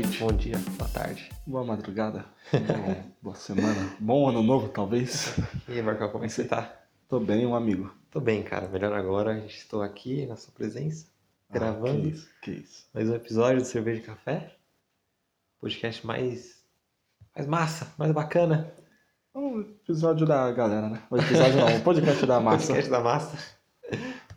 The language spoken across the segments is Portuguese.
noite. Bom dia, boa tarde. Boa madrugada. Boa, boa semana. Bom ano novo, talvez. E aí, Marcão, como é que você tá? Tô bem, um amigo. Tô bem, cara. Melhor agora. Estou aqui na sua presença, gravando Ah, que isso, que isso. mais um episódio do Cerveja e Café. Podcast mais. mais massa, mais bacana. Um episódio da galera, né? O episódio não, o podcast da massa. Podcast da massa.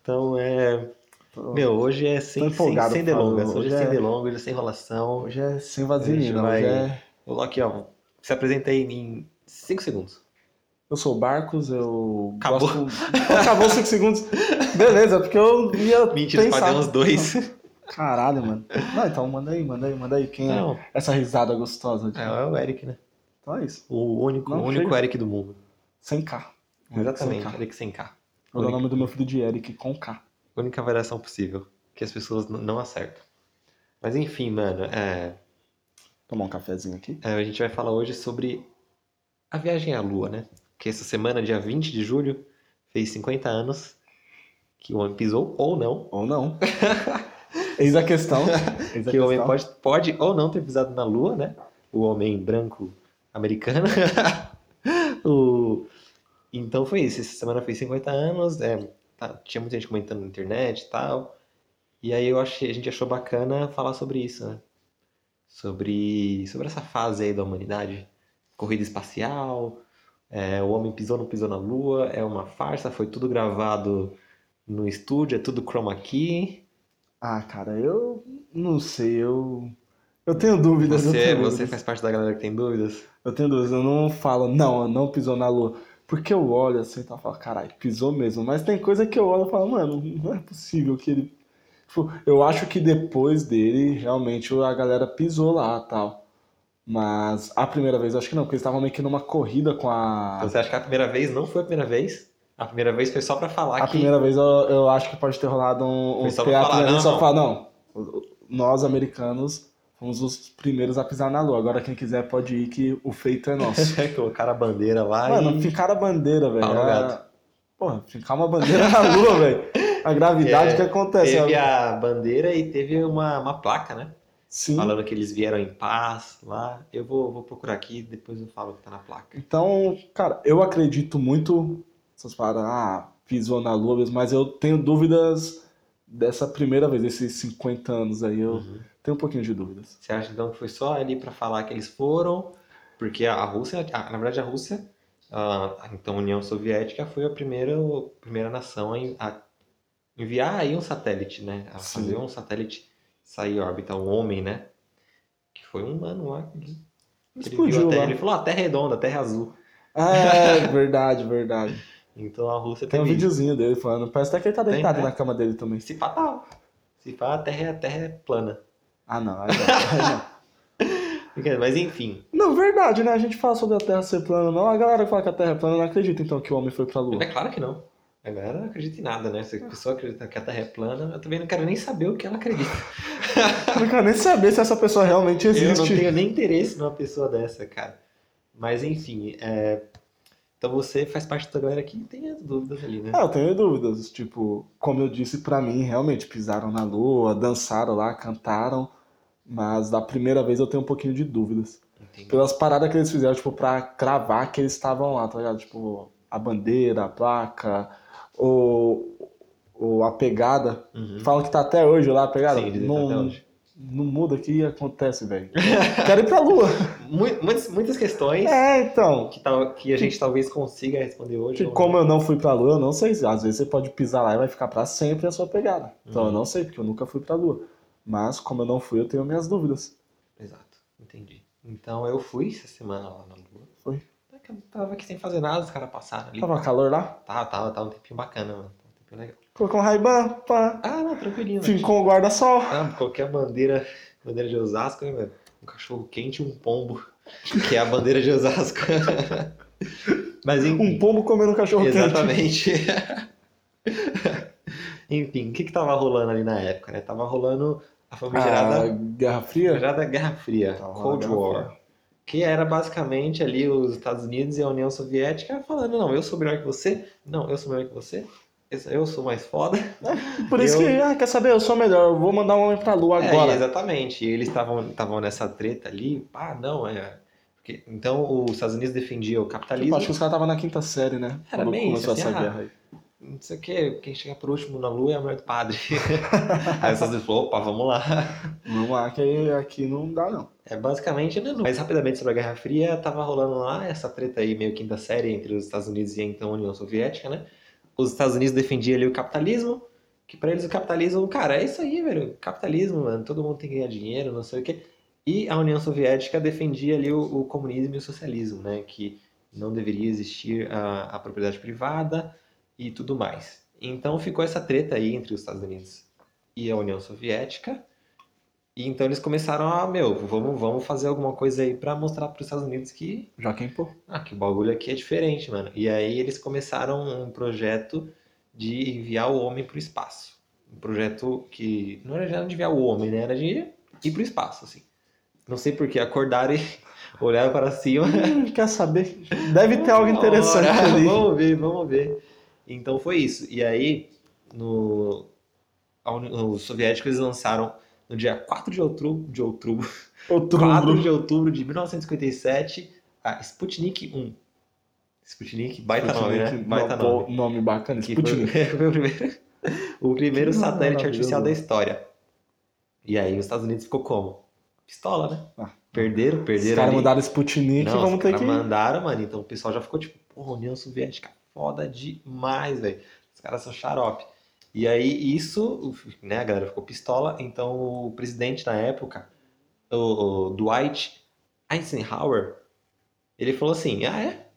Então, é. Tô- Meu, hoje é sem, sem, sem delongas. Hoje, Hoje é sem é- delongas, hoje é sem enrolação. Hoje é sem vaselina, vai- hoje é... Vou aqui, ó. Se apresenta aí em 5 segundos. Eu sou o Barcos, eu Acabou. gosto... Acabou os 5 segundos. Beleza, porque eu ia Mentira, pensar... uns dois. Caralho, mano. Não, então manda aí, manda aí, manda aí. Quem é Não, essa risada gostosa? De... é, é o Eric, né? Então é isso. O único, Não, o único. Eric do mundo. Sem K. Exatamente, Sem K. Eric sem K. Vou dar o nome do meu filho de Eric com K. Única variação possível. Que as pessoas não acertam. Mas enfim, mano, é, Tomar um cafezinho aqui. é, a gente vai falar hoje sobre a viagem à Lua, né? Que essa semana, dia 20 de julho, fez 50 anos que o homem pisou ou não. Ou não. Eis a questão. Eis a Que o homem questão. pode, pode ou não ter pisado na Lua, né? O homem branco americano. O- Então foi isso. Essa semana fez 50 anos. é, tá- tinha muita gente comentando na internet e tal. E aí eu achei, a gente achou bacana falar sobre isso, né? Sobre, sobre essa fase aí da humanidade. Corrida espacial. é, o homem pisou ou não pisou na Lua. É uma farsa. Foi tudo gravado no estúdio. É tudo chroma key. Ah, cara, eu não sei, eu. Eu tenho dúvidas. Você, tenho você dúvidas. faz parte da galera que tem dúvidas? Eu tenho dúvidas, eu não falo, não, não pisou na lua. Porque eu olho assim e tal, falo, caralho, pisou mesmo. Mas tem coisa que eu olho e falo, mano, não é possível que ele. Tipo, eu acho que depois dele, realmente, a galera pisou lá tal. Mas a primeira vez eu acho que não, porque eles estavam meio que numa corrida com a. Então você acha que a primeira vez não foi a primeira vez? A primeira vez foi só pra falar A que. primeira vez eu, eu acho que pode ter rolado um, Foi só pra falar, não, só não. pra falar, não. Nós, americanos, fomos os primeiros a pisar na lua. Agora quem quiser pode ir, que o feito é nosso. Colocaram a bandeira lá Mano, e. ficaram a bandeira, velho. Pau no A- gato. Porra, ficar uma bandeira na lua, velho. A gravidade É, que acontece. Teve ó. a bandeira e teve uma, uma placa, né? Sim. Falando que eles vieram em paz lá. Eu vou, vou procurar aqui depois eu falo o que tá na placa. Então, cara, eu acredito muito essas paradas, ah, pisou na lua mesmo, mas eu tenho dúvidas dessa primeira vez, esses 50 anos aí, eu Uhum. Tenho um pouquinho de dúvidas. Você acha então que foi só ali pra falar que eles foram? Porque a Rússia, a- na verdade a Rússia, a, então a União Soviética foi a primeira, a primeira nação a, en- a enviar aí um satélite, né? A Sim. fazer um satélite sair órbita, um homem, né? Que foi um mano lá. que- Ele, Explodiu Terra, lá. ele falou, ah, a Terra é redonda, a Terra é azul. Ah, é, verdade, verdade. Então a Rússia Tem um teve isso. videozinho dele falando, parece até que ele tá Tem, deitado né? na cama dele também. Se pá, tá. Se pá, a Terra, é- a terra é plana. Ah, não, aí não, aí não. Mas enfim, Não, verdade, né? A gente fala sobre a Terra ser plana, não. A galera que fala que a Terra é plana não acredita, então, que o homem foi pra Lua. é claro que não. A galera não acredita em nada, né? Se a pessoa acredita que a Terra é plana, eu também não quero nem saber o que ela acredita. Eu não quero nem saber se essa pessoa realmente Eu não existe. tenho nem interesse numa pessoa dessa, cara. Mas enfim, é... então você faz parte da galera que tem as dúvidas ali, né? Ah, eu tenho dúvidas. Tipo, como eu disse, pra mim, realmente pisaram na lua, dançaram lá, cantaram. Mas da primeira vez eu tenho um pouquinho de dúvidas. Entendi. Pelas paradas que eles fizeram, tipo, pra cravar que eles estavam lá, tá ligado? Tipo, a bandeira, a placa, ou, ou a pegada. Uhum. Falam que tá até hoje lá a pegada. Sim, não, tá até hoje. Não muda, o que acontece, velho? Quero ir pra lua. Mu- Muitas, muitas questões É, então. que, tal, que a gente talvez consiga responder hoje. Que como eu não fui pra lua, eu não sei. Às vezes você pode pisar lá e vai ficar pra sempre a sua pegada. Então Uhum. eu não sei, porque eu nunca fui pra lua. Mas como eu não fui, eu tenho minhas dúvidas. Exato, entendi. Então eu fui essa semana lá na Lua. Foi. Eu tava aqui sem fazer nada, os caras passaram ali. Tava calor lá? Tava, tava, tava um tempinho bacana, mano. Tava um tempinho legal. Colocou um Ray-Ban, pá. Ah, não, tranquilinho. Fincou um guarda-sol. Ah, qualquer bandeira, bandeira de Osasco, né, velho? Um cachorro quente e um pombo, que é a bandeira de Osasco. Mas enfim. Um pombo comendo um cachorro quente. Exatamente. Enfim, o que que tava rolando ali na época, né? Tava rolando a A famigerada, Guerra Fria? famigerada Guerra Fria, Tava Cold Guerra War. Fria. Que era basicamente ali os Estados Unidos e a União Soviética falando, não, eu sou melhor que você, não, eu sou melhor que você, eu sou mais foda. Por isso Eu- que, ah, quer saber, eu sou melhor, eu vou mandar um homem pra lua É, agora. exatamente. E eles estavam nessa treta ali. Ah, não, é. porque- então os Estados Unidos defendiam o Tipo, capitalismo. acho que os caras estavam na quinta série, né? Era bem começou isso, assim, essa ah, guerra aí. Não sei o que, quem chega por último na lua é a mulher do padre. Aí os Estados Unidos falou, opa, vamos lá. Vamos lá, que aqui não dá, não. É basicamente, né, mas rapidamente sobre a Guerra Fria, tava rolando lá essa treta aí meio quinta série entre os Estados Unidos e a então União Soviética, né? Os Estados Unidos defendiam ali o capitalismo, que pra eles o capitalismo, cara, é isso aí, velho, capitalismo, mano, todo mundo tem que ganhar dinheiro, não sei o quê. E a União Soviética defendia ali o, o comunismo e o socialismo, né? Que não deveria existir a, a propriedade privada e tudo mais. Então ficou essa treta aí entre os Estados Unidos e a União Soviética. E então eles começaram a, meu, vamos, vamos fazer alguma coisa aí pra mostrar para os Estados Unidos que, Joaquim Pô. ah, que o bagulho aqui é diferente, mano. E aí eles começaram um projeto de enviar o homem pro espaço. Um projeto que não era já de enviar o homem, né? Era de ir pro espaço, assim. Não sei por que acordaram e olharam para cima. Hum, quer saber? Deve ter algo interessante Ora, ali. Vamos ver, vamos ver. Então foi isso. E aí, no, os soviéticos lançaram no dia 4 de outubro, de outubro, 4 Outubro. de outubro de 1957 a Sputnik 1. Sputnik, baita nome, né? Sputnik, Baita no- nome. Nome bacana, Que foi, Sputnik. foi o primeiro, o primeiro Que satélite artificial da história. E aí os Estados Unidos ficou como? Pistola, né? Ah. Perderam, Os perderam caras mandaram Sputnik, Não, vamos os ter que... mandaram, mano. Então o pessoal já ficou tipo, porra, União Soviética, foda demais, velho. Os caras são xarope. E aí isso, né, a galera ficou pistola. Então o presidente na época, o, o Dwight Eisenhower, ele falou assim, ah é?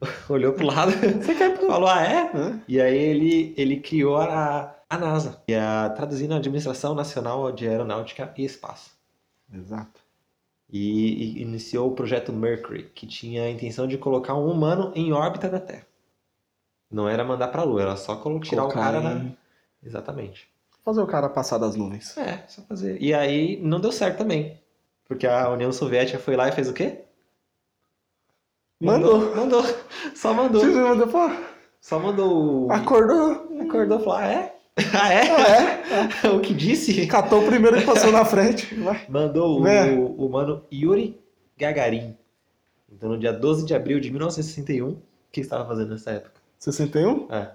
Olhou pro lado, Você quer... falou, ah é? Hã? E aí ele, ele criou a, a NASA, que é a traduzindo a Administração Nacional de Aeronáutica e Espaço. Exato. E, e iniciou o projeto Mercury, que tinha a intenção de colocar um humano em órbita da Terra. Não era mandar pra Lua, era só tirar Colocar o cara na. Exatamente. Fazer o cara passar das nuvens. É, só fazer. E aí não deu certo também. Porque a União Soviética foi lá e fez o quê? Mandou. Mandou. Só mandou. Você mandou, pô, Só mandou. o- acordou. Acordou e falou: ah, é? Ah, é? Ah, é? o que disse? Catou o primeiro que passou na frente. Vai. Mandou o, Né? o mano Yuri Gagarin. Então, no dia 12 de abril de 1961, o que estava fazendo nessa época? 61? É.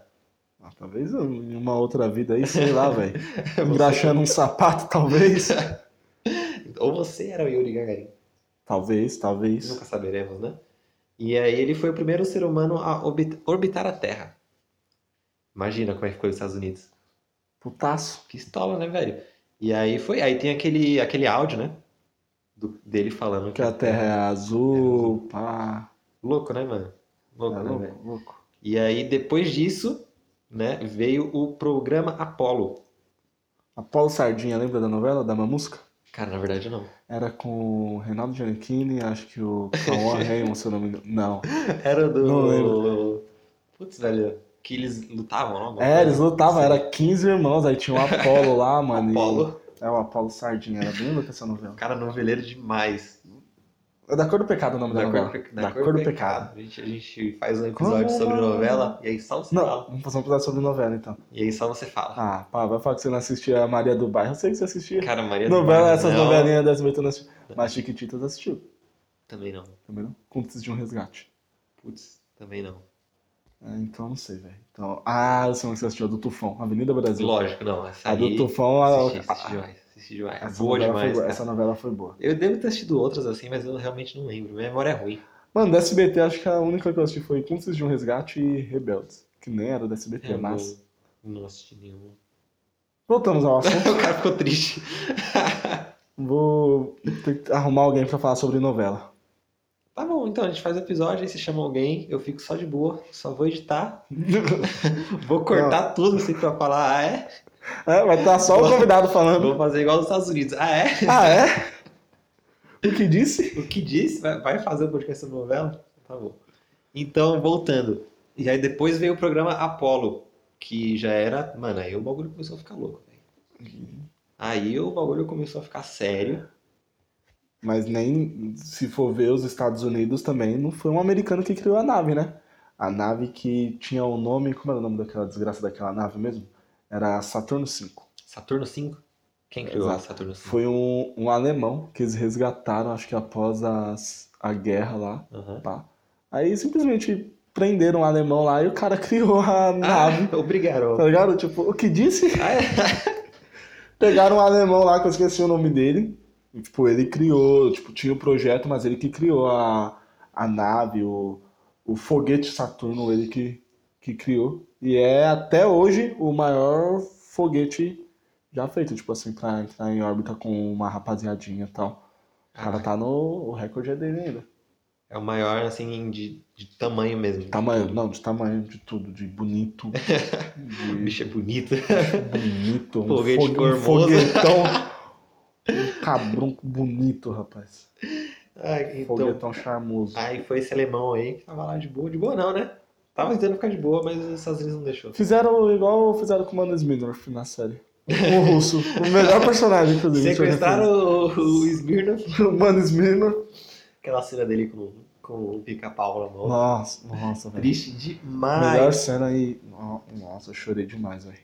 Ah, talvez em uma outra vida aí, sei lá, velho. Engraxando um sapato, talvez. Ou você era o Yuri Gagarin. Talvez, talvez. Nunca saberemos, né? E aí ele foi o primeiro ser humano a orbit- orbitar a Terra. Imagina como é que ficou os Estados Unidos. Putaço. Que estola, né, velho? E aí foi. Aí tem aquele, aquele áudio, né? Do- dele falando Que a terra é azul, pá. Louco, né, mano? Louco, É né, louco, velho? louco. E aí, depois disso, né, veio o programa Apollo. Apolo Sardinha, lembra da novela da Mamusca? Cara, na verdade não. Era com o Reinaldo Giannichini, acho que o Cauã Raymond, se eu não me engano. Não. Era do. Não. Putz, velho. Que eles lutavam, não? É, eles lutavam, assim. era 15 irmãos, aí tinha o Apolo lá, mano. e- Apollo. É o Apolo Sardinha, era bem louca essa novela. Cara, noveleiro demais. É da Cor do Pecado o nome da, Da novela. cor, do pe- da Cor do Pecado. A gente, a gente faz um episódio Como sobre novela e aí só você Não, fala. vamos fazer um episódio sobre novela então. E aí só você fala. Ah, pá, vai falar que você não assistia a Maria do Bairro. Eu sei que você assistia. Cara, Maria do Novela, Bairro, essas não. novelinhas da SBT não assistiu. Mas Chiquititas assistiu. Também não. Também não? Cúmplices de um resgate. Putz, também não. É, então não sei, velho. Então, ah, eu sei você assistiu, a do Tufão, Avenida Brasil. Lógico, não. Essa A do. Tufão, a, Assisti, assisti a- demais. essa, Boa demais, boa. essa novela foi boa. Eu devo ter assistido outras assim, mas eu realmente não lembro. Minha memória é ruim. Mano, da SBT, acho que a única que eu assisti foi Cúmplices de um Resgate e Rebeldes. Que nem era da SBT, Eu mas. não, não assisti nenhum. Voltamos ao assunto. o cara ficou triste. Vou arrumar alguém pra falar sobre novela. Tá bom, então a gente faz o episódio, aí você chama alguém, eu fico só de boa, só vou editar, vou cortar tudo assim pra falar, ah é? É, vai estar só o convidado falando. Vou fazer igual nos Estados Unidos, ah é? Ah, é? O que disse? O que disse? Vai, fazer o podcast sobre novela? Tá bom. Então, voltando. E aí depois veio o programa Apollo, que já era. Mano, aí o bagulho começou a ficar louco, velho. Aí o bagulho começou a ficar sério. Mas nem se for ver os Estados Unidos também, não foi um americano que criou a nave, né? A nave que tinha o nome. Como era o nome daquela desgraça daquela nave mesmo? Era Saturno V. Saturno 5? Quem criou Exato. a Saturno 5? Foi um, um alemão que eles resgataram, acho que após as, a guerra lá. Aham. Pá. Aí simplesmente prenderam um alemão lá e o cara criou a nave. Ah, obrigado. Tá ligado? Tipo, o que disse? Ah, é. Pegaram um alemão lá, que eu esqueci o nome dele. E, tipo, ele criou, tipo, tinha o projeto, mas ele que criou a, a nave, o, o foguete Saturno, ele que, que criou. E é até hoje o maior foguete já feito, tipo assim, pra entrar em órbita com uma rapaziadinha e tal. O cara tá no. O recorde é dele ainda. É o maior, assim, de, de tamanho mesmo. Tamanho, não, de tamanho, de tudo, de bonito. O De bicho é bonito. bonito. Um, Foguete fogue- um foguetão. Um cabrão bonito, rapaz. Ai, então, Foguetão charmoso. aí foi esse alemão aí que tava lá de boa. De boa não, né? Tava tentando ficar de boa, mas os Estados Unidos não deixou. Fizeram igual fizeram com o Mano Smirnoff na série. O russo. O melhor personagem, inclusive. Sequestraram o, o Smirnoff. o Mano Smirnoff. Aquela cena dele com, com o pica-pau na mão. Nossa, nossa, velho. Triste demais. Melhor cena aí. No- Nossa, eu chorei demais, velho.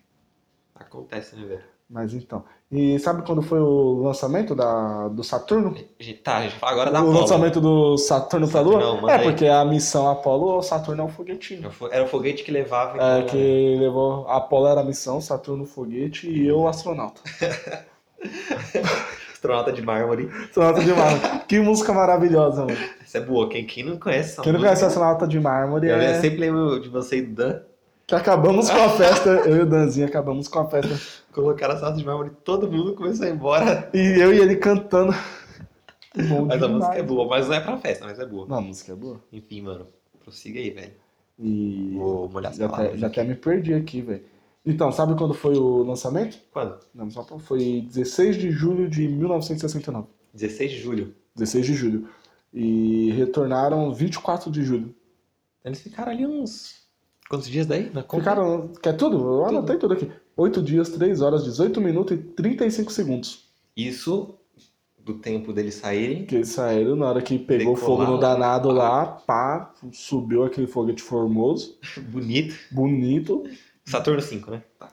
Acontece, né, velho? Mas então. E sabe quando foi o lançamento da, do Saturno? Tá, a gente fala agora da o Apollo. lançamento do Saturno pra Lua? Manda é, aí. porque a missão Apollo, o Saturno é um foguetinho. Era o foguete que levava. É, então, que levou. A Apollo era a missão, Saturno o foguete e eu o astronauta. Astronauta de mármore. Astronauta de mármore. que música maravilhosa, mano. Essa é boa. Quem, quem não conhece essa Quem não música? conhece astronauta de mármore Eu é. sempre lembro de você e do Dan. Que acabamos com a festa, eu e o Danzinho acabamos com a festa. Colocaram a astronauta de mármore todo mundo começou a ir embora. E eu e ele cantando. Bom Mas a demais. música é boa. Mas não é pra festa, mas é boa. Não, a música é boa. Enfim, mano. Prossiga aí, velho. E. Vou molhar as Já até, já até me perdi aqui, velho. Então, sabe quando foi o lançamento? Quando? Não, só foi 16 de julho de 1969. 16 de julho. 16 de julho. E retornaram 24 de julho. Eles ficaram ali uns. Quantos dias daí? Na conta? Ficaram. Quer tudo? Eu anotei tudo aqui. 8 dias, 3 horas, 18 minutos e 35 segundos. Isso do tempo deles saírem. Que eles saíram na hora que pegou Decolar fogo no danado lá, pá, subiu aquele foguete formoso, Bonito. bonito. Saturno 5, né? Tá.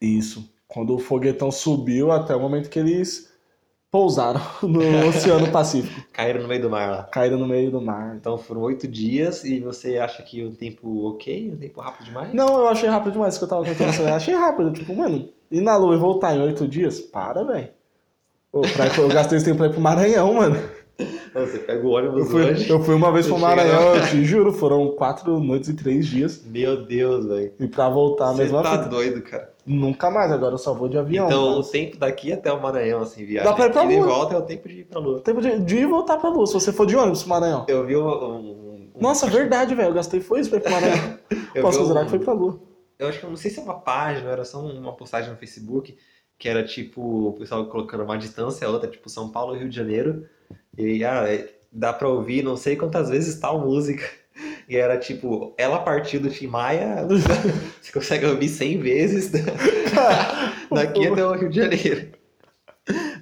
Isso. Quando o foguetão subiu até o momento que eles pousaram no Oceano Pacífico. Caíram no meio do mar lá. Caíram no meio do mar. Então foram oito dias e você acha que o tempo ok? O tempo rápido demais? Não, eu achei rápido demais que eu tava contando. Eu achei rápido, tipo, mano, ir na lua e voltar em 8 dias? Para, velho. Eu gastei esse tempo pra ir pro Maranhão, mano. Você pega o Eu ônibus fui, hoje. eu fui uma vez Você pro Maranhão, eu te juro, foram quatro noites e três dias. Meu Deus, velho. E pra voltar Você mesma tá fita. doido, cara. Nunca mais, agora eu só vou de avião. então, o mas- tempo daqui até o Maranhão, assim, viagem. Dá pra ir pra ida e Lua. volta é o tempo de ir pra Lua. Tempo de, de ir e voltar pra lua, se você for de ônibus pro Maranhão. Eu vi um. um- Nossa, verdade, velho. Eu gastei foi isso pra ir pro Maranhão. eu Posso considerar um- que foi pra lua. Eu acho que eu não sei se é uma página, era só uma postagem no Facebook, que era tipo, o pessoal colocando uma distância a outra, tipo São Paulo Rio de Janeiro. E ah, é, dá pra ouvir não sei quantas vezes tal música. E era tipo, ela partiu do Tim Maia, você consegue ouvir 100 vezes daqui até o Rio de Janeiro.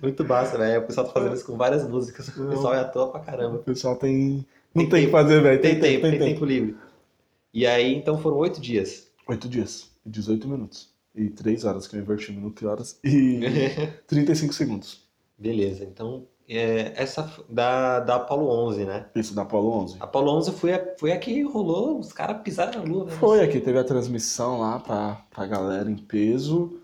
Muito massa, né? O pessoal tá fazendo isso com várias músicas. O pessoal é à toa pra caramba. O pessoal tem. Não Tem tem o que tempo. fazer, velho. Tem, tempo, tem tempo livre. E aí, então foram oito dias. Oito dias. E 18 minutos. E 3 horas, que eu inverti minuto e horas. E 35 segundos. Beleza, então é, essa da, da Apollo 11, né? Isso, da Apollo 11. A Apollo 11 foi a, foi a que rolou, os caras pisaram na lua, né? Foi aqui, teve a transmissão lá pra, pra galera em peso.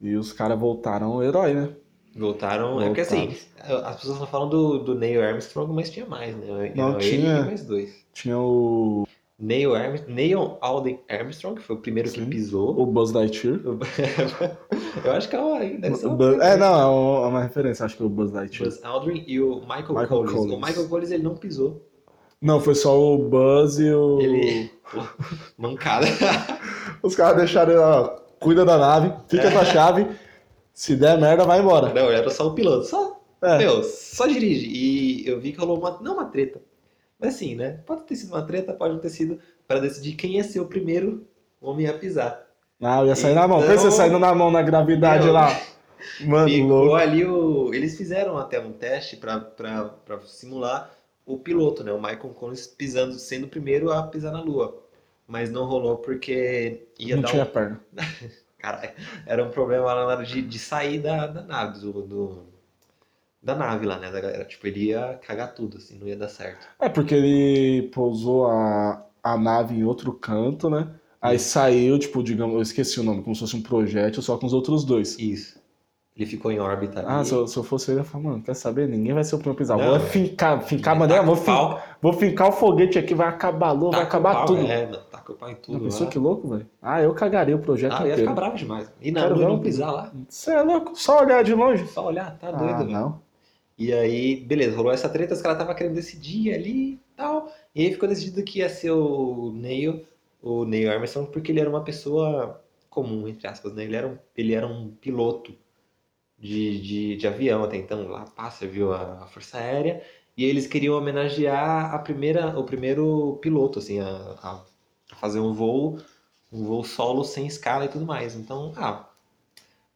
E os caras voltaram herói, né? Voltaram, é porque assim, as pessoas estão falando do, do Neil Armstrong, mas tinha mais, né? Não, ele tinha. e mais dois. Tinha o, Neil, Arm, Neil Alden Armstrong, que foi o primeiro que Sim. pisou. o Buzz Lightyear. Eu acho que é uma, deve ser O uma Buzz- é, não, é uma, é uma referência, acho que é o Buzz Lightyear. Buzz Aldrin e o Michael, Michael Collins. Collins. O Michael Collins ele não pisou. Não, foi só o Buzz e o. Ele. Pô, mancada. Os caras deixaram ele, ó, cuida da nave, fica com a chave. Se der merda, vai embora. Não, era só o piloto. Só É. Meu, só dirige. E eu vi que rolou uma. Não uma treta. Mas assim, né? Pode ter sido uma treta, pode não ter sido. Para decidir quem ia ser o primeiro homem a pisar. Ah, eu ia sair na mão. Então- Pensa saindo na mão na gravidade Meu. lá. Mano, Ficou louco. ali o. Eles fizeram até um teste pra simular o piloto, né? O Michael Collins pisando, sendo o primeiro a pisar na Lua. mas não rolou porque ia não dar tinha um. perna. Caralho, era um problema lá na hora de, de sair da, da nave, do, do- da nave lá, né, da galera. Tipo, ele ia cagar tudo, assim, não ia dar certo. É porque ele pousou a, a nave em outro canto, né? Aí saiu, tipo, digamos, eu esqueci o nome, como se fosse um projétil só com os outros dois. Isso. Ele ficou em órbita Ah, ali. se eu, se eu fosse ele, eu ia falar, mano, quer saber? Ninguém vai ser o primeiro pisar. Não, vou é. fincar, fincar a bandeira, vou, fin- vou fincar o foguete aqui, vai acabar lua, vai acabar pau, tudo. É, taca o pau em tudo pensou que louco, velho? Ah, eu cagaria o projeto Ah, eu ia inteiro. ficar bravo demais. E na lua não pisar lá. Você é louco? Só olhar de longe. Só olhar, tá Ah, doido, velho. não. E aí, beleza, rolou essa treta, os caras estavam querendo decidir ali e tal. E aí ficou decidido que ia ser o Neil, o Neil Armstrong, porque ele era uma pessoa comum, entre aspas, né? Ele era um, ele era um piloto de, de, de avião até então, lá passa, viu a, a Força Aérea. E eles queriam homenagear a primeira, o primeiro piloto, assim, a, a fazer um voo, um voo solo sem escala e tudo mais. Então, ah,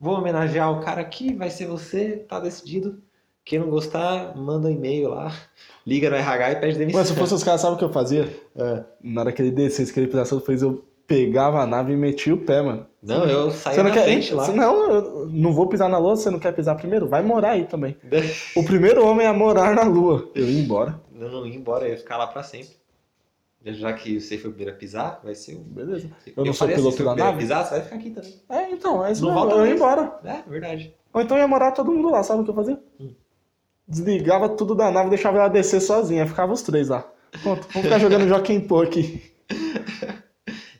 vou homenagear o cara aqui, vai ser você, tá decidido. Quem não gostar, manda um e-mail lá, liga no RH e pede demissão. Mas se fosse os caras, sabe o que eu fazia? É. Na hora que ele descesse, que ele precisasse fez, eu pegava a nave e metia o pé, mano. Não, eu saí Você não quer. frente lá. Não, eu não vou pisar na lua, você não quer pisar primeiro? Vai morar aí também. O primeiro homem a morar na lua. Eu ia embora. Eu não ia embora, eu ia ficar lá pra sempre. Já que você foi o primeiro a pisar, vai ser o. Beleza. Eu não sou faria piloto da nave? pisar, você vai ficar aqui também. É, então, é isso Não volta Eu ia embora. É, verdade. Ou então ia morar todo mundo lá, sabe o que eu fazia? Hum. Desligava tudo da nave, deixava ela descer sozinha, ficava os três lá. Pronto, vamos ficar jogando Joaquim Pô aqui.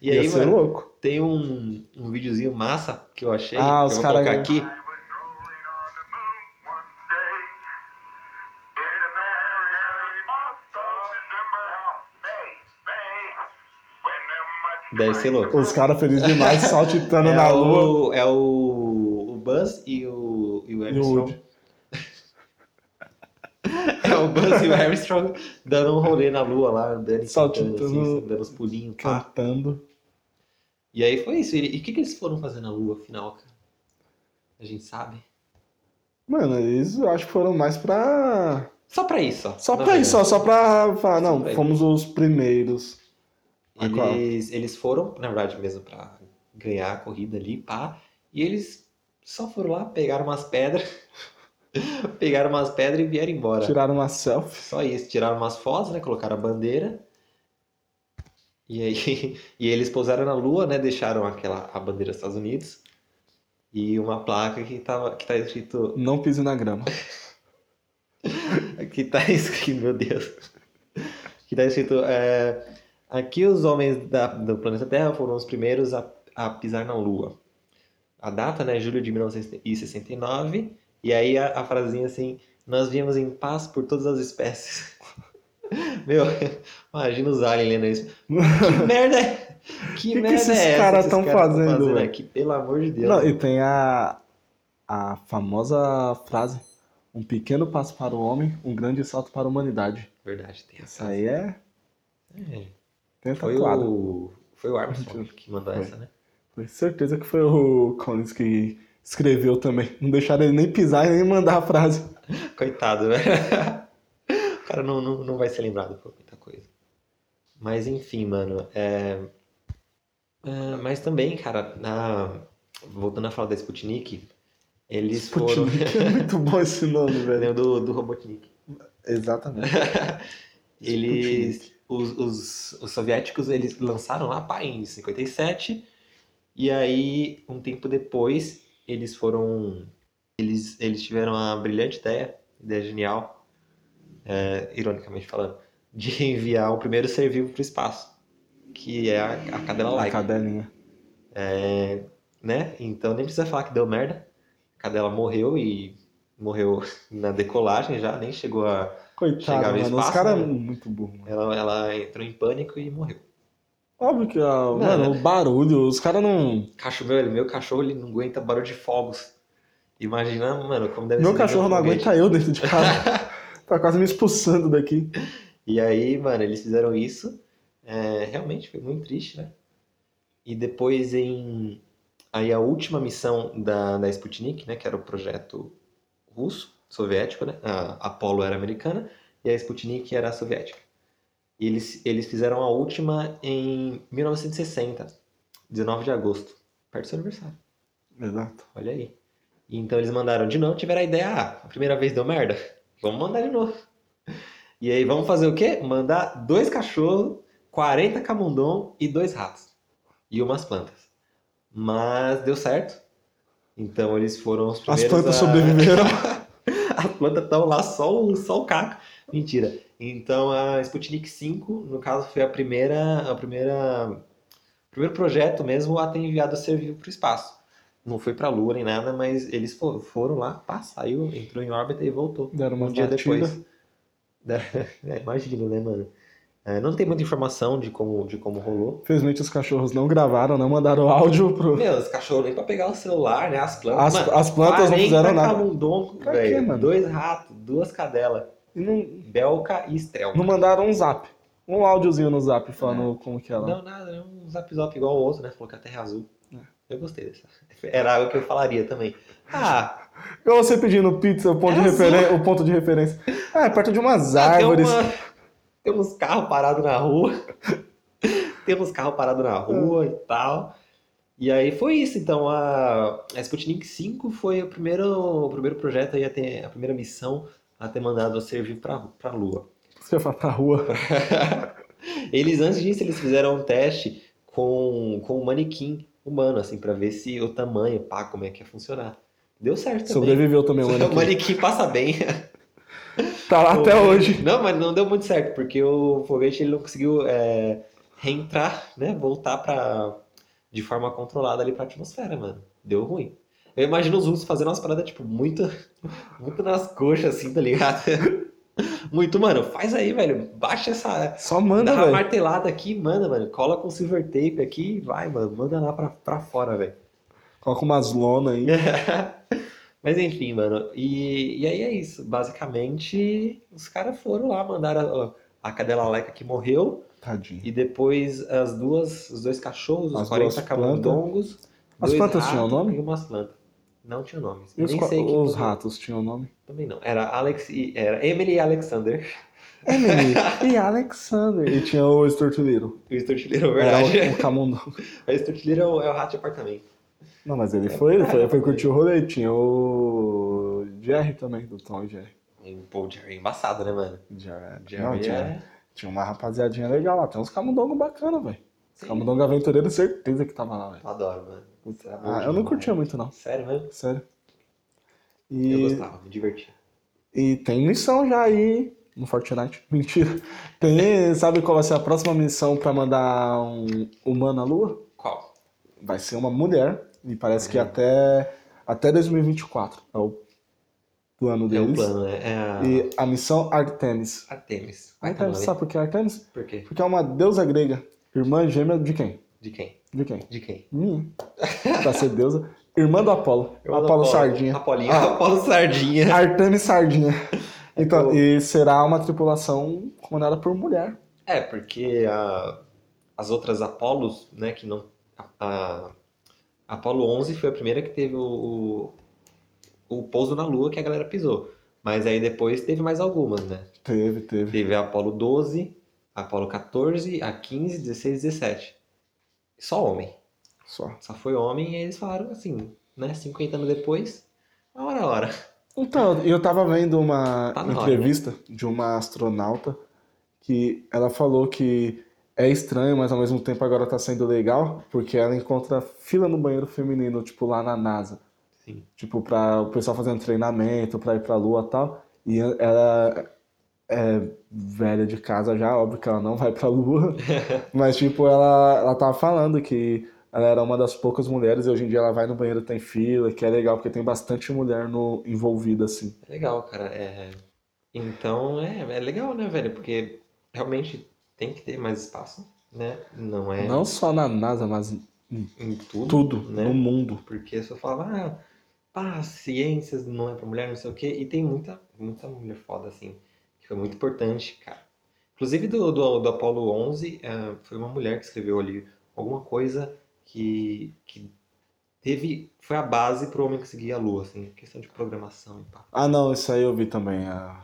E Ia aí, ser mano, louco. tem um, um videozinho massa que eu achei, Ah, que os eu vou cara- colocar aqui. Deve ser louco. Os caras felizes demais, saltitando É na lua. o, é o, o Buzz e o, e o E o Armstrong. É o Buzz e o Armstrong dando um rolê na lua lá, andando Saltitando. assim, dando os pulinhos. pá. Cantando. E aí foi isso. E o que, que eles foram fazer na lua, afinal, cara? A gente sabe. Mano, eles eu acho que foram mais pra. Só pra isso, ó. Só pra isso, só, verdade. só pra falar, não, fomos os primeiros. Eles, eles foram, na verdade, mesmo pra ganhar a corrida ali, pá. E eles só foram lá, pegaram umas pedras. pegaram umas pedras e vieram embora. Tiraram uma selfie. Só isso, tiraram umas fotos, né? Colocaram a bandeira. E aí, e eles pousaram na lua, né? Deixaram aquela a bandeira dos Estados Unidos e uma placa que tava que tá escrito Não pise na grama. que tá escrito, meu Deus. Que tá escrito é, aqui os homens da, do planeta Terra foram os primeiros a, a pisar na lua. A data, né, julho de 1969, e aí a, a frasinha assim, nós viemos em paz por todas as espécies. Meu, imagina os aliens lendo isso. Que merda é? Que, Que que merda esses é caras que esses caras fazendo, velho? aqui? Pelo amor de Deus. Não, e tem a, a famosa frase: Um pequeno passo para o homem, um grande salto para a humanidade. Verdade, tem Isso essa. aí é. É, Tem foi, tatuado. o, foi o Armstrong que mandou Foi. essa, né? Foi certeza que foi o Collins que escreveu também. Não deixaram ele nem pisar e nem mandar a frase. Coitado, velho. O cara não, não, não vai ser lembrado por muita coisa. Mas enfim, mano. É... é, mas também, cara, na... voltando a falar da Sputnik, eles foram. Sputnik é muito bom esse nome, velho. Do, do Robotnik. Exatamente. Eles. Os, os, os soviéticos eles lançaram lá, pá, em 57. E aí, um tempo depois, eles foram. Eles, eles tiveram a brilhante ideia, ideia genial, é, ironicamente falando, de enviar o primeiro ser vivo para o espaço, que é a, a cadela A Laika. cadelinha. É, né? Então nem precisa falar que deu merda. A cadela morreu e morreu na decolagem já, nem chegou a. Coitado, Chegava em mano. Os espaço, caras né? é muito burro. Ela, ela entrou em pânico e morreu. Óbvio que, ah, Mano. mano, o barulho, os caras não. Cachorro, meu, ele- meu cachorro ele não aguenta barulho de fogos. Imagina, mano, como deve Meu ser. cachorro não foguete. aguenta eu dentro de casa. tá quase me expulsando daqui. E aí, mano, eles fizeram isso. É, realmente foi muito triste, né? E depois em. Aí a última missão da, da Sputnik, né? Que era o projeto russo, soviético, né? A Apollo era americana e a Sputnik era soviética. E eles, eles fizeram a última em 1960, 19 de agosto, perto do seu aniversário. Exato. Olha aí. Então eles mandaram de novo, tiveram a ideia, ah, a primeira vez deu merda, vamos mandar de novo. E aí vamos fazer o quê? Mandar dois cachorros, 40 camundong e dois ratos. E umas plantas. Mas deu certo. Então eles foram os As primeiros plantas a- sobreviveram. As plantas estão lá só só o caco. Mentira. Então a Sputnik 5, no caso, foi a primeira, a primeira, o primeiro projeto mesmo a ter enviado ser vivo para o espaço. Não foi para a Lua nem nada, mas eles fo- foram lá, pá, saiu, entrou em órbita e voltou. Deram uma um dia batida. depois. É, imagina, né, mano? É, não tem muita informação de como, de como rolou. Infelizmente os cachorros não gravaram, não mandaram áudio pro. Meu, os cachorros nem pra pegar o celular, né? As plantas. As, mano, as plantas não 40 fizeram nada. camundongo? Dois ratos, duas cadelas. E não, Belka e Estrela. não mandaram um zap. Um áudiozinho no zap falando como que ela. Não, nada, é um zap zap igual o outro, né? Falou que a Terra é azul. É. Eu gostei dessa. Era algo que eu falaria também. Ah, Igual você pedindo pizza, o ponto, É de, azul. referen- o ponto de referência. Ah, é perto de umas tem, árvores. uma- tem uns carros parados na rua. tem uns carros parados na rua e tal. E aí foi isso. Então a, a Sputnik 5 foi o primeiro, o primeiro projeto aí a ter, a primeira missão a ter mandado ser vivo pra, pra Lua. Você vai pra rua. eles, antes disso, eles fizeram um teste com, com um manequim humano, assim, pra ver se o tamanho, pá, como é que ia funcionar. Deu certo também. Sobreviveu também o O manequim. manequim passa bem. Tá lá até hoje. Não, mas não deu muito certo, porque o foguete ele não conseguiu é, reentrar, né? Voltar pra, de forma controlada ali pra atmosfera, mano. Deu ruim. Eu imagino os russos fazendo umas paradas, tipo, muito, muito nas coxas, assim, tá ligado? Muito, mano, faz aí, velho. Baixa essa. Só manda, Dá uma velho. martelada aqui, manda, mano. Cola com silver tape aqui e vai, mano. Manda lá pra, pra fora, velho. Coloca umas lonas aí. Mas enfim, mano. E, e aí é isso. Basicamente, os caras foram lá, mandaram a, a cadela laica que morreu. Tadinho. E depois as duas, os dois cachorros, os As 40 duas camundongos. As dois plantas tinham ratos nome? E umas plantas. Não tinham nomes. E os, Nem sei que os ratos tinham nome? Também não. Era Alex e. Era Emily e Alexander. Emily e Alexander. E tinha o estortilheiro. E o estortilheiro, é Era verdade. o, o camundongo. O estortilheiro é o, é o rato de apartamento. Não, mas ele foi, ele foi, ele foi curtir o rolê. Tinha o Jerry também, do Tom e Jerry. Pô, o Jerry é embaçado, né, mano? Jerry. Jerry Não, tinha, é. tinha uma rapaziadinha legal lá. Tem uns camundongos bacana, velho. Camundongo aventureiro, certeza que tava lá, velho. Adoro, mano. Era bom Ah, eu não demais. curtia muito, não. Sério mesmo? Sério. Eu E, gostava, me divertia. e tem missão já aí no Fortnite. Mentira. Tem, sabe qual vai ser a próxima missão pra mandar um humano à Lua? Qual? Vai ser uma mulher. E parece que Olha. até, até 2024 é o plano É o deles. plano, né? É E a missão Artemis. Artemis. Artemis, sabe por que Artemis? Por quê? Porque é uma deusa grega. Irmã gêmea de quem? De quem? De quem? De quem? Minha. Pra ser deusa. Irmã do Apolo. Apolo Sardinha. Apolinho. Ah. Apolo Sardinha. Artemis Sardinha. Então, Pô. e será uma tripulação comandada por mulher. É, porque a- as outras Apolos, né, que não... A, a Apolo 11 foi a primeira que teve o, o, o pouso na Lua que a galera pisou. Mas aí depois teve mais algumas, né? Teve, teve. Teve a Apolo 12, a Apolo 14, a 15, 16, 17. Só homem. Só. Só foi homem e eles falaram assim, né? 50 anos depois, a hora a hora. Então, eu tava vendo uma Tá na hora, entrevista de uma astronauta que ela falou que é estranho, mas ao mesmo tempo agora tá sendo legal, porque ela encontra fila no banheiro feminino, tipo, lá na NASA. Sim. Tipo, pra o pessoal fazendo treinamento, pra ir pra Lua e tal. E ela é velha de casa já, óbvio que ela não vai pra Lua. Mas, tipo, ela, ela tava falando que ela era uma das poucas mulheres e hoje em dia ela vai no banheiro, tem fila, que é legal, porque tem bastante mulher no, envolvida, assim. É legal, cara. É... Então é, é legal, né, velho? Porque realmente tem que ter mais espaço, né? Não é Não só na NASA, mas em em tudo, tudo, né? no mundo. Porque se eu falava, ah, pá, ciências não é pra mulher, não sei o quê. E tem muita, muita mulher foda, assim, que foi muito importante, cara. Inclusive do, do, do Apollo 11, eh, foi uma mulher que escreveu ali alguma coisa que, que teve, foi a base pro homem conseguir a Lua, assim, questão de programação e pá. Ah, não, isso aí eu vi também. a-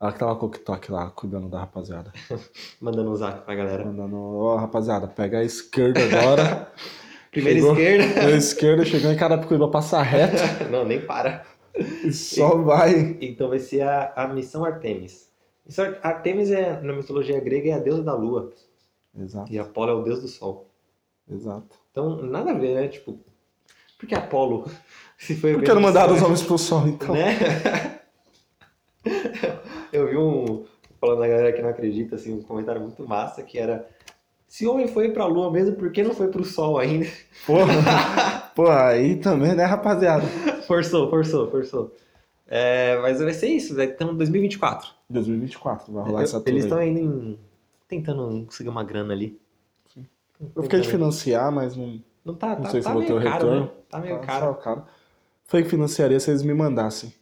Ela que tava com o TikTok lá, cuidando da rapaziada. Mandando um zap pra galera. Mandando, ó, rapaziada, pega a esquerda agora. Primeira Chegou. esquerda. a esquerda, chegou em Carapicuíba, passa reto Não, nem para. Só vai. Então vai ser a, a missão Artemis. Artemis é, na mitologia grega é a deusa da lua. Exato, E Apolo é o deus do sol. exato. Então, nada a ver, né? Tipo, por que Apolo? Se foi Por que não mandaram os homens pro sol, então? Né? Eu vi um. Falando da galera que não acredita, assim, um comentário muito massa que era. Se o homem foi pra lua mesmo, por que não foi pro sol ainda? Porra, porra, aí também, né, rapaziada? Forçou, forçou, forçou. É, mas vai ser isso, vai então 2024. 2024 vai rolar essa Eles estão ainda em- tentando conseguir uma grana ali. Eu fiquei de financiar, mas não, Não tá, não tá, sei se tá vou ter o caro, retorno. né? Tá meio Tá caro. só caro. Foi que financiaria se eles me mandassem.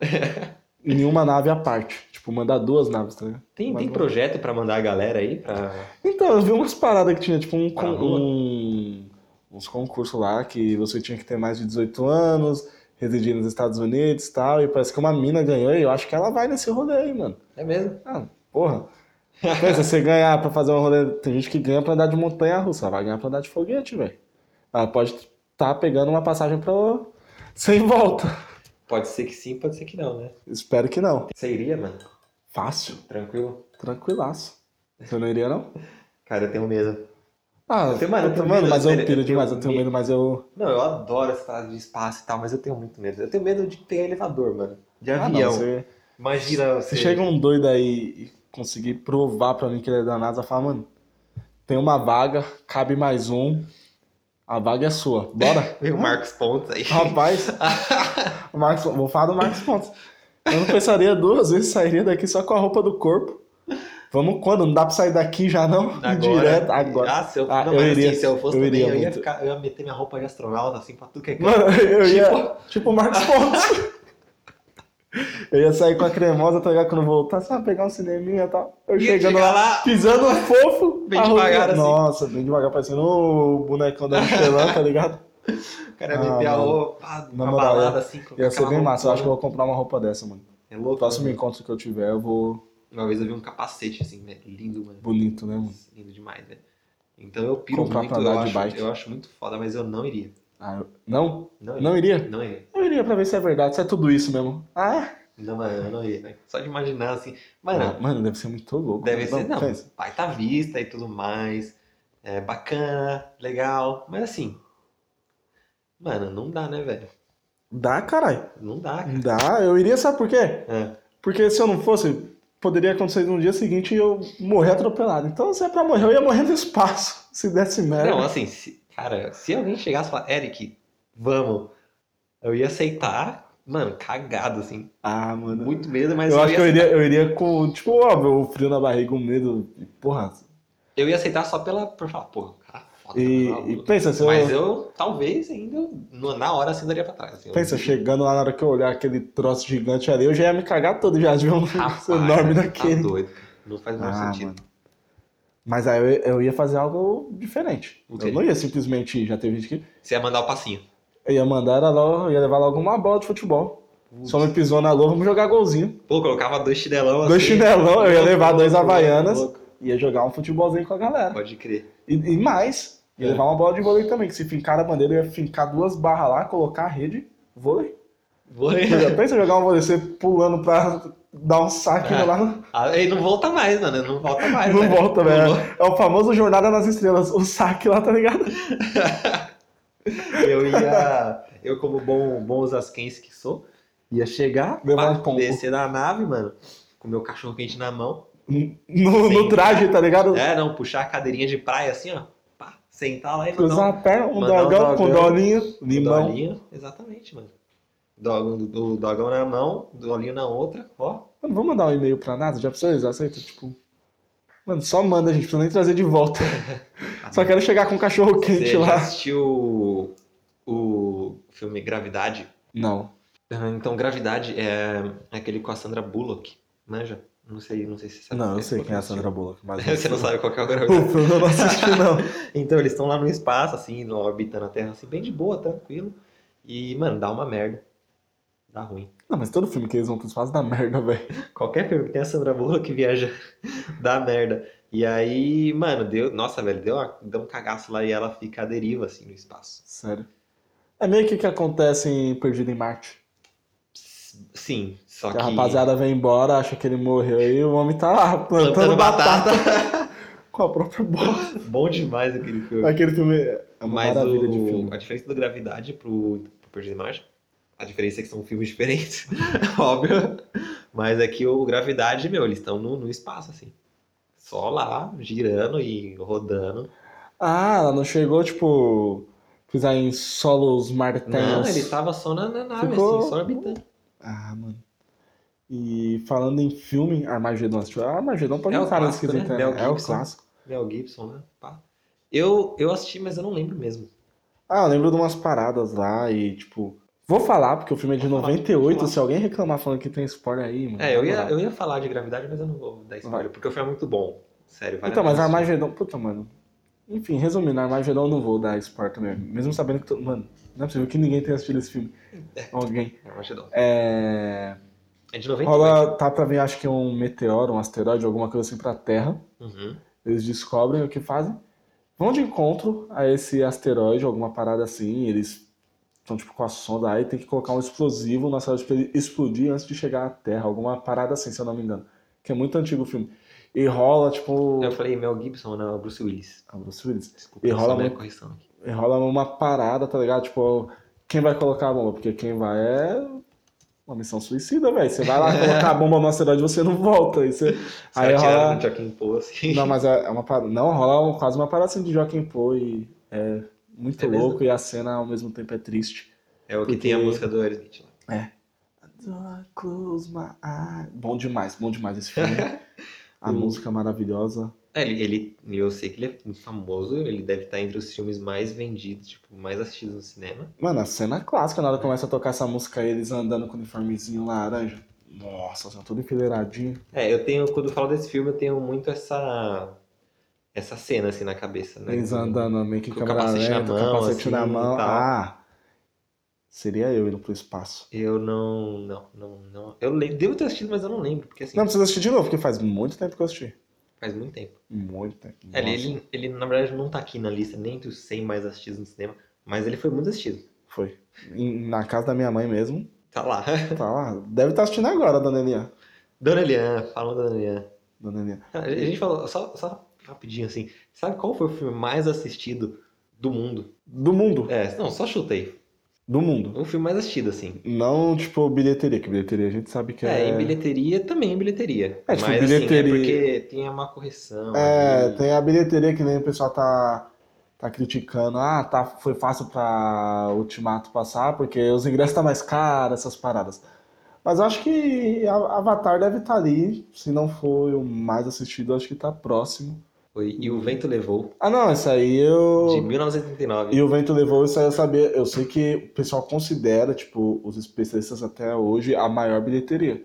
Nenhuma nave à parte. Tipo, mandar duas naves, tá ligado? Tem, Mas tem projeto pra mandar a galera aí pra. Então, eu vi umas paradas que tinha, tipo, um, um- uns concursos lá que você tinha que ter mais de 18 anos, residir nos Estados Unidos e tal, e parece que uma mina ganhou e eu acho que ela vai nesse rolê aí, mano. É mesmo? Ah, porra. Pensa, você ganhar pra fazer um rolê. Tem gente que ganha pra andar de montanha russa, ela vai ganhar pra andar de foguete, velho. Ela pode estar pegando uma passagem pra. sem volta. Pode ser que sim, pode ser que não, né? Espero que não. Você iria, mano? Fácil, Tranquilo? tranquilaço. Você não iria, não? Cara, eu tenho medo. Ah, Eu tenho- mano, eu tenho mano, medo, mas eu piro demais, eu tenho medo, mas eu. Não, eu adoro essa parada de espaço e tal, mas eu tenho muito medo. Eu tenho medo de pegar elevador, mano. De Ah, não, avião. você- Imagina você. Se chega um doido aí e conseguir provar pra mim que ele é da NASA, fala, mano, tem uma vaga, cabe mais um, a vaga é sua. Bora? Vem o Marcos Pontes aí. Rapaz, o Marcos, vou falar do Marcos Pontes. Eu não pensaria duas vezes, sairia daqui só com a roupa do corpo. Vamos quando? Não dá pra sair daqui já não? Agora. Direto, agora. Ah, se eu, Ah, não, eu mas iria- assim, se eu fosse eu também, iria eu ia, ficar, eu ia meter minha roupa de astronauta, assim, pra tudo que é. Mano, eu ia. Tipo- Tipo o Marcos Pontes. Eu ia sair com a cremosa, tá ligado? Quando voltar, só pegar um cineminha e tal. Eu Ia chegando lá, lá, pisando fofo. Bem devagar, assim. Nossa, bem devagar, parecendo o bonecão da Michelin, tá ligado? o cara ia Ah, meter a roupa, Na balada ia- assim. Ia ser bem massa. Eu acho que eu vou comprar uma roupa dessa, mano. É louco. próximo né? encontro que eu tiver, eu vou. Uma vez eu vi um capacete, assim, né? Lindo, mano. Bonito, né, mano? Lindo demais, velho. Então eu piro Comprar muito, pra eu andar de acho, bike. eu acho muito foda, mas eu não iria. Ah, eu- Não? Não iria. Não iria? Não iria. Eu iria pra ver se é verdade, se é tudo isso mesmo. Ah, Não, mano, eu não iria. velho. Só de imaginar, assim. Mano, Mano, deve ser muito louco. deve ser, não. pensa. Vai tá vista e tudo mais. É bacana, legal. Mas assim. Mano, não dá, né, velho? Dá, caralho. Não dá, cara. Dá, eu iria, sabe por quê? É. Porque se eu não fosse, poderia acontecer no dia seguinte e eu morrer atropelado. Então, se é pra morrer, eu ia morrer no espaço. Se desse merda. Não, assim, se- cara, se alguém chegasse e falasse, Eric, vamos, eu ia aceitar, mano, cagado, assim. Ah, mano. Muito medo, mas eu acho ia que eu iria, eu iria com, tipo, óbvio, o frio na barriga, o medo. Porra. Eu ia aceitar só pela, por falar, pô, cara. E, tá e pensa, se eu, Mas eu, talvez, ainda, na hora, assim, daria pra trás. Assim, eu- pensa, chegando lá na hora que eu olhar aquele troço gigante ali, eu já ia me cagar todo já de um Rapaz, enorme tá daquele. doido, cara. Não faz menor Ah, sentido. mano. Mas aí eu, eu ia fazer algo diferente. Eu não ia simplesmente. Já teve gente que. Você ia mandar o passinho. Eu ia mandar, era logo, eu ia levar logo uma bola de futebol. Só me pisou na lua, vamos jogar golzinho. Pô, colocava dois chinelão Dois assim. chinelão, eu ia levar dois havaianas. Ia jogar um futebolzinho com a galera. Pode crer. E, e mais, ia É. levar uma bola de vôlei também, que se fincar a bandeira, eu ia fincar duas barras lá, colocar a rede, vôlei. Vou... Pensa em jogar um vôlei, você pulando pra dar um saque É. lá. Aí não volta mais, mano. Não volta mais. Não velho. volta, velho. volta. É o famoso Jornada nas Estrelas, o saque lá, tá ligado? Eu ia, eu como bom, bom osasquense que sou, ia chegar, Levar um descer da nave, mano, com meu cachorro quente na mão. No, no traje, tá ligado? É, não, puxar a cadeirinha de praia assim, ó, sentar lá e Cruzar mandar a perna, um mandar um dogão com dogão. dolinho, um limão. dolinho. Exatamente, mano. Dog- O dogão na mão, dolinho na outra, ó. Mano, vamos mandar um e-mail pra NASA? Já precisa, eles aceitam? Tipo. Mano, só manda, gente, precisa nem trazer de volta. Só quero chegar com um cachorro Você quente já lá. assistiu o, o filme Gravidade? Não. Então, Gravidade é aquele com a Sandra Bullock, manja? Não sei, não sei se você sabe. Não, eu sei quem é a. Sandra Bullock, mas. Você não sabe qual que é o filme eu não assisti, não. Então, eles estão lá no espaço, assim, orbitando a Terra, assim, bem de boa, tranquilo. E, mano, dá uma merda. Dá ruim. Não, mas todo filme que eles vão pro espaço dá merda, velho. Qualquer filme que tem a Sandra Bullock que viaja dá merda. E aí, mano, deu. Nossa, velho, deu, uma- deu um cagaço lá e ela fica à deriva, assim, no espaço. Sério. É meio que o que acontece em Perdido em Marte. Sim, só Que a rapaziada vem embora, acha que ele morreu e o homem tá lá plantando, plantando batata, batata. com a própria bola. Bom demais aquele filme. Aquele filme é uma Mas maravilha o- de filme. a diferença do Gravidade pro, pro Perdido em Marte, a diferença é que são filmes diferentes, óbvio. Mas é que o Gravidade, meu, eles estão no, no espaço, assim. Só lá, girando e rodando. Ah, ela não chegou, tipo, pisar em solos martenhos. Não, ele tava só na, na nave, Ficou- assim, só orbitando. Ah, mano. E falando em filme, Armagedon, assistiu? Armagedon pode É um cara esquisito, né? né? Mel É o clássico. Mel Gibson, né? Pá. Eu, eu assisti, mas eu não lembro mesmo. Ah, eu lembro de umas paradas lá e, tipo... Vou falar, porque o filme é de Pode falar, 98, pode falar. se alguém reclamar falando que tem spoiler aí, mano... É, eu ia, eu ia falar de Gravidade, mas eu não vou dar spoiler, porque o filme é muito bom. Sério, vale Então, mas. Armagedon... Puta, mano. Enfim, resumindo, Armagedon eu não vou dar spoiler também. Mesmo sabendo que... to- Mano, não é possível que ninguém tenha assistido esse filme. Alguém. Armagedon. É... É de 98. Rola, tá pra vir, acho que um meteoro, um asteroide, alguma coisa assim pra Terra. Uhum. Eles descobrem o que fazem. Vão de encontro a esse asteroide, alguma parada assim. Eles estão tipo com a sonda aí, tem que colocar um explosivo no asteroide pra ele explodir antes de chegar à Terra. Alguma parada assim, se eu não me engano. Que é muito antigo o filme. E rola, tipo. Eu falei Mel Gibson, não, Bruce Willis. Ah, Bruce Willis. Desculpa, E rola muito- correção aqui. E rola uma parada, tá ligado? Tipo, quem vai colocar a bomba? Porque quem vai é uma missão suicida, velho. Você vai lá colocar a bomba no asteroide e você não volta. E você... Aí Aí rola. Joaquim Pô, assim. Não, mas é é uma parada. Não, rola quase uma parada assim de Joaquim Pô e é muito É mesmo? louco e a cena ao mesmo tempo é triste. É o que Porque- tem a música do Aerosmith lá. Do I close my eyes? Bom demais, bom demais esse filme. A Hum. música maravilhosa. É, ele, eu sei que ele é muito famoso, ele deve estar entre os filmes mais vendidos, tipo, mais assistidos no cinema. Mano, a cena clássica, na hora que começa a tocar essa música eles andando com o uniformezinho laranja. Nossa, tá tudo enfileiradinho. É, eu tenho, quando eu falo desse filme, eu tenho muito essa essa cena assim na cabeça, né? Eles andando meio que Com o capacete na lenta, mão, capacete assim, na mão. Ah, seria eu indo pro espaço. Eu não, não, não, não. Eu le- devo ter assistido, mas eu não lembro, porque assim, Não precisa assistir de novo, porque faz muito tempo que eu assisti. faz muito tempo. Muito tempo. É, Ele, Nossa, ele, ele, na verdade, não tá aqui na lista nem entre os 100 mais assistidos no cinema, mas ele foi muito assistido. Foi. Em- na casa da minha mãe mesmo. Tá lá. Tá lá. Deve estar assistindo agora, dona Elian. Dona Elian, falando da Dona Elian. Dona Elian. A gente falou, só, só rapidinho assim, sabe qual foi o filme mais assistido do mundo? Do mundo. É, não, só chutei. Do mundo. O filme mais assistido, assim. Não, tipo, bilheteria, que bilheteria a gente sabe que É, é. em bilheteria também em bilheteria. É, tipo, Mas bilheteria- assim, é porque tem uma correção. É, ali. tem a bilheteria que nem o pessoal tá, tá criticando. Ah, tá, foi fácil pra Ultimato passar, porque os ingressos tá mais caros, essas paradas. Mas eu acho que Avatar deve estar ali. Se não foi o mais assistido, acho que tá próximo. Foi E o Vento Levou, Ah, não, isso aí eu. de 1939. E o vento levou isso aí eu sabia. Eu sei que o pessoal considera, tipo, os especialistas até hoje, a maior bilheteria.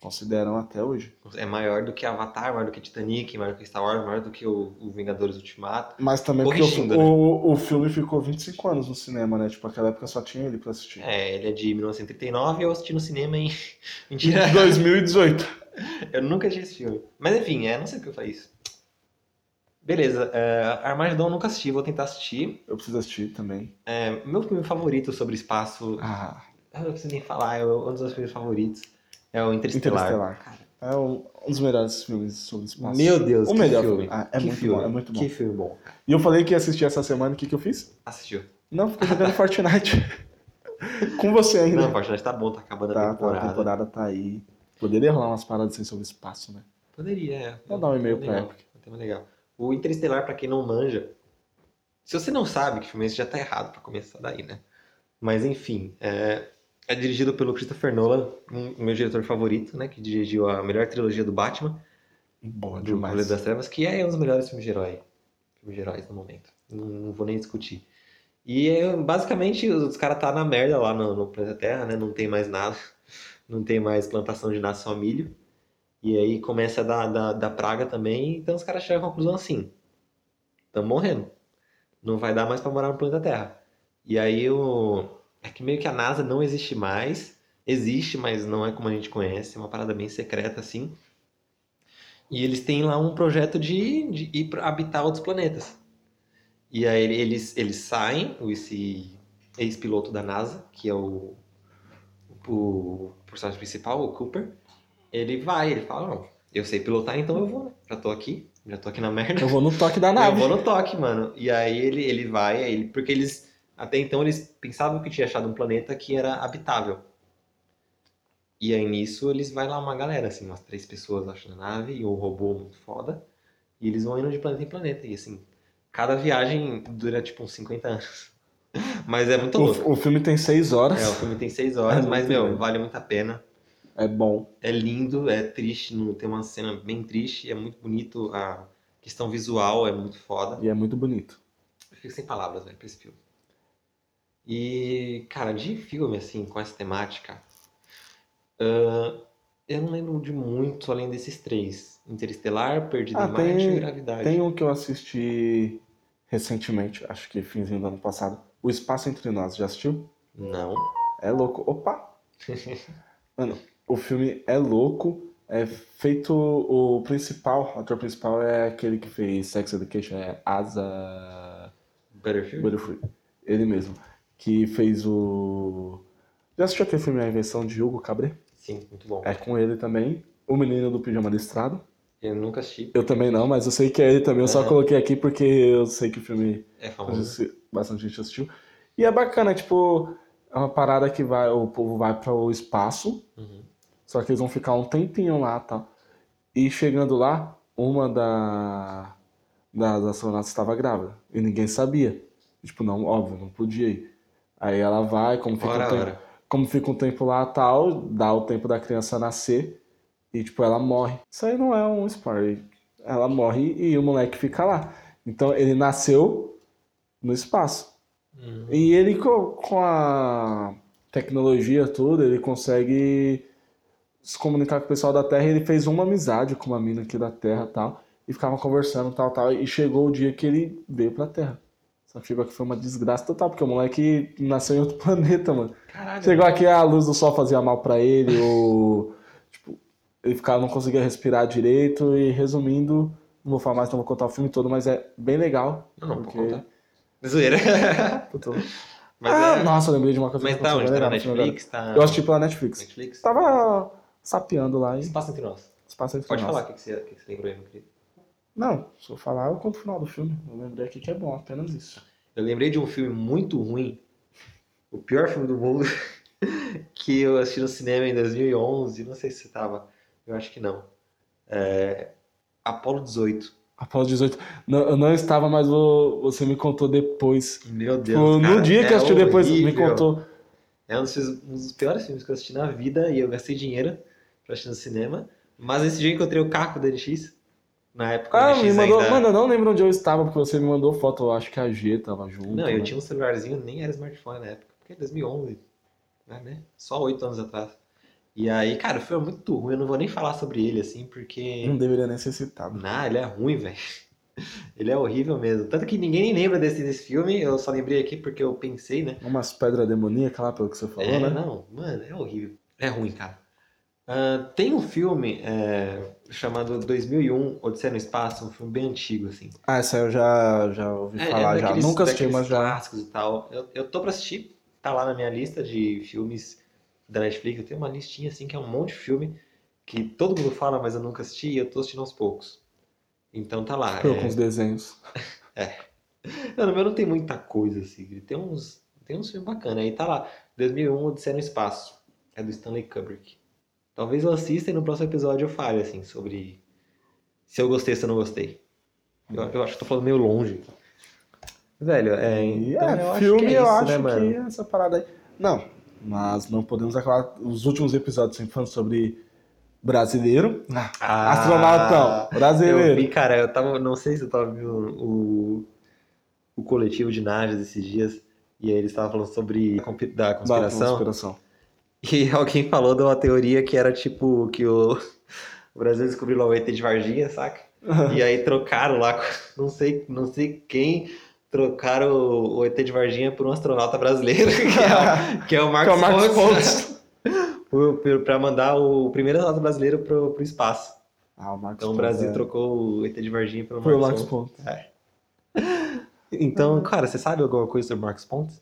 Consideram até hoje. É maior do que Avatar, maior do que Titanic, maior do que Star Wars, maior do que o, o Vingadores Ultimato. Mas também porque o, né? o, o filme ficou 25 anos no cinema, né? Tipo, aquela época só tinha ele pra assistir. É, ele é de 1939 e eu assisti no cinema em. Mentira, 2018. eu nunca assisti esse filme. Mas enfim, é, não sei porque eu falei isso. Beleza, é, Armagedon eu nunca assisti, vou tentar assistir. Eu preciso assistir também. É, meu filme favorito sobre espaço, Ah, eu não preciso nem falar, é um dos meus filmes favoritos. É o Interestelar. Interestelar. Cara, é um, um dos melhores filmes sobre espaço. Meu Deus, o que melhor filme. Ah, é que muito filme. bom, é muito bom. Que filme bom. E eu falei que ia assistir essa semana, o que, que eu fiz? Assistiu. Não, fiquei jogando Fortnite. Com você ainda. Não, Fortnite tá bom, tá acabando a Tá, tá, temporada. a temporada tá aí. Poderia rolar umas paradas assim sobre espaço, né? Poderia, é. Vou dar um e-mail Legal, pra um tema legal. O Interestelar, pra quem não manja, se você não sabe que filme é esse, já tá errado pra começar daí, né? Mas enfim, é, é dirigido pelo Christopher Nolan, um, meu diretor favorito, né? Que dirigiu a melhor trilogia do Batman, Boa do demais. Cavaleiro das Trevas, que é um dos melhores filmes de herói. Filmes de heróis no momento. Não, não vou nem discutir. E é, basicamente os caras tá na merda lá no, no planeta Terra, né? Não tem mais nada. Não tem mais plantação de só milho. E aí começa a dar, dar, dar praga também. Então os caras chegam à conclusão assim: estamos morrendo. Não vai dar mais pra morar no planeta Terra. E aí o. É que meio que a NASA não existe mais. existe, mas não é como a gente conhece, é uma parada bem secreta assim. E eles têm lá um projeto de, de ir para habitar outros planetas. E aí eles, eles saem, esse ex-piloto da NASA, que é o, o personagem principal, o Cooper, ele vai, ele fala, não, eu sei pilotar, então eu vou, né? Já tô aqui, já tô aqui na merda. Eu vou no toque da Eu nave. vou no toque, mano. E aí ele, ele vai, ele, porque eles, até então eles pensavam que tinha achado um planeta que era habitável. E aí nisso eles vai lá uma galera, assim, umas três pessoas acho na nave e um robô muito foda. E eles vão indo de planeta em planeta. E assim, cada viagem dura tipo uns 50 anos. Mas é muito louco. O, o filme tem seis horas. É, o filme tem seis horas, É mas, meu, grande. vale muito a pena. É bom. É lindo, é triste, não- tem uma cena bem triste, é muito bonito, a questão visual é muito foda. E é muito bonito. Eu fico sem palavras, velho, pra esse filme. E, cara, de filme, assim, com essa temática, ah, eu não lembro de muito além desses três. Interestelar, Perdido Ah, em Marte tem- e Gravidade. Tem um que eu assisti recentemente, acho que finzinho do ano passado. O Espaço Entre Nós, já assistiu? Não. É louco. Opa! Mano, o filme é louco. É feito. O principal, o ator principal é aquele que fez Sex Education, é Asa. Butterfield? Butterfree. Ele mesmo. Que fez o. Já assistiu aquele filme A Invenção de Hugo Cabret? Sim, muito bom. É com ele também. O Menino do Pijama Listrado. Eu nunca assisti, Eu também não, mas eu sei que é ele também. Eu só Aham. coloquei aqui porque eu sei que o filme é famoso. bastante gente assistiu. E é bacana, tipo, é uma parada que vai, o povo vai para o espaço, Uhum. Só que eles vão ficar um tempinho lá, tal. E chegando lá, uma da das astronautas estava grávida e ninguém sabia. Tipo, não, óbvio, não podia ir. Aí ela vai, como fica, Ora, um tempo, ora. como fica um tempo lá, tal, dá o tempo da criança nascer e tipo ela morre. Isso aí não é um spoiler. Ela morre e o moleque fica lá. Então ele nasceu no espaço. Uhum. E ele, co- com a tecnologia toda, ele consegue se comunicar com o pessoal da Terra. E ele fez uma amizade com uma mina aqui da Terra tal. E ficavam conversando tal, tal. E chegou o dia que ele veio pra Terra. Só que chegou aqui foi uma desgraça total, porque o moleque nasceu em outro planeta, mano. Caralho. Chegou aqui, a luz do sol fazia mal pra ele, ou. Tipo, ele ficava, não conseguia respirar direito. E resumindo, não vou falar mais, não vou contar o filme todo, mas é bem legal. Não, não, porque... pode contar. Zoeira. Mas, ah, é... nossa, eu lembrei de uma coisa Mas que tá onde? Tá na Netflix? Tá... Eu assisti pela Netflix. Netflix? Tava sapeando lá e Espaço entre nós. espaço entre Pode nós. falar o que, que, você, que, você lembrou aí, meu querido. Não, se eu falar, eu conto o final do filme. Eu lembrei aqui que é bom, apenas isso. Eu lembrei de um filme muito ruim, o pior filme do mundo, que eu assisti no cinema em 2011, não sei se você tava, eu acho que não. É... Apolo 18. Apolo 18. Não, eu não estava, mas o- você me contou depois. Meu Deus, Tipo, cara, no dia que eu é assisti depois, me horrível. contou. É um dos, um dos piores filmes que eu assisti na vida e eu gastei dinheiro pra assistir no cinema. Mas esse dia eu encontrei o Caco da NX. Na época Ah, me mandou. ainda... Mano, eu não lembro onde eu estava, porque você me mandou foto. Eu acho que a G tava junto. Não, eu né? tinha um celularzinho, nem era smartphone na época, porque é 2011, né, né? Só oito anos atrás. E aí, cara, o filme é muito ruim, eu não vou nem falar sobre ele, assim, porque... Não deveria necessitar. Não, ele é ruim, velho. Ele é horrível mesmo. Tanto que ninguém nem lembra desse, desse filme, eu só lembrei aqui porque eu pensei, né? Umas pedras demoníacas lá, pelo que você falou, é, né? não, mano, é horrível. É ruim, cara. Ah, tem um filme é, chamado 2001, Odisseia no Espaço, um filme bem antigo, assim. Ah, essa eu já, já ouvi É, falar é já. daqueles- Nunca assisti, mas já. clássicos e tal. Eu, eu tô pra assistir, tá lá na minha lista de filmes da Netflix. Eu tenho uma listinha assim que é um monte de filme que todo mundo fala, mas eu nunca assisti e eu tô assistindo aos poucos. Então tá lá. Eu é- com os desenhos. Não, no meu não tem muita coisa assim. Tem uns, tem uns filmes bacanas. Aí tá lá, 2001, Odisseia no Espaço. É do Stanley Kubrick. Talvez eu assista e no próximo episódio eu fale assim sobre se eu gostei ou se eu não gostei. Eu, eu acho que tô falando meio longe. Velho, é. E então é, eu acho filme que é eu isso, acho né, mano? que essa parada aí. Não, mas não podemos acabar. Os últimos episódios sempre falando sobre brasileiro. Ah, Astronautão, Eu brasileiro. vi, cara, eu tava. Não sei se eu tava vendo o, o coletivo de Najas esses dias. E aí eles estavam falando sobre da Da conspiração. E alguém falou de uma teoria que era tipo que o, o Brasil descobriu lá o ET de Varginha, saca? E aí trocaram lá, não sei, não sei quem, trocaram o, o ET de Varginha por um astronauta brasileiro, que é, o- que é o Que é Marcos o Marcos Pontes. pra mandar o primeiro astronauta brasileiro pro, pro espaço. Ah, o Marcos Então o Brasil é. trocou o ET de Varginha pelo Marcos Marcos Pontes. Pontes. Então, cara, você sabe alguma coisa sobre o Marcos Pontes?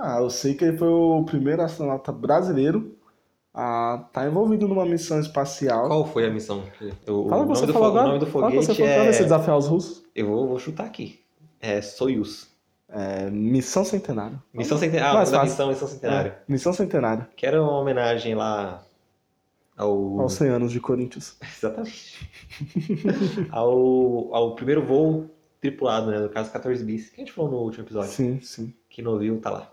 Ah, eu sei que ele foi o primeiro astronauta brasileiro a estar envolvido numa missão espacial. Qual foi a missão? O, Fala o você nome do, fo- o agora. nome do Fala você foguete ver se é... desafiar os russos. Eu vou, vou chutar aqui. É Soyuz. É, missão Centenário. Missão Centenário. Ah, Mais da fácil. missão Missão Centenário. É, missão Centenário. Que era uma homenagem lá ao... Aos 100 anos de Corinthians. Exatamente. ao, ao primeiro voo tripulado, né? No caso 14 bis. Que a gente falou no último episódio. Sim, sim. Que não viu, tá lá.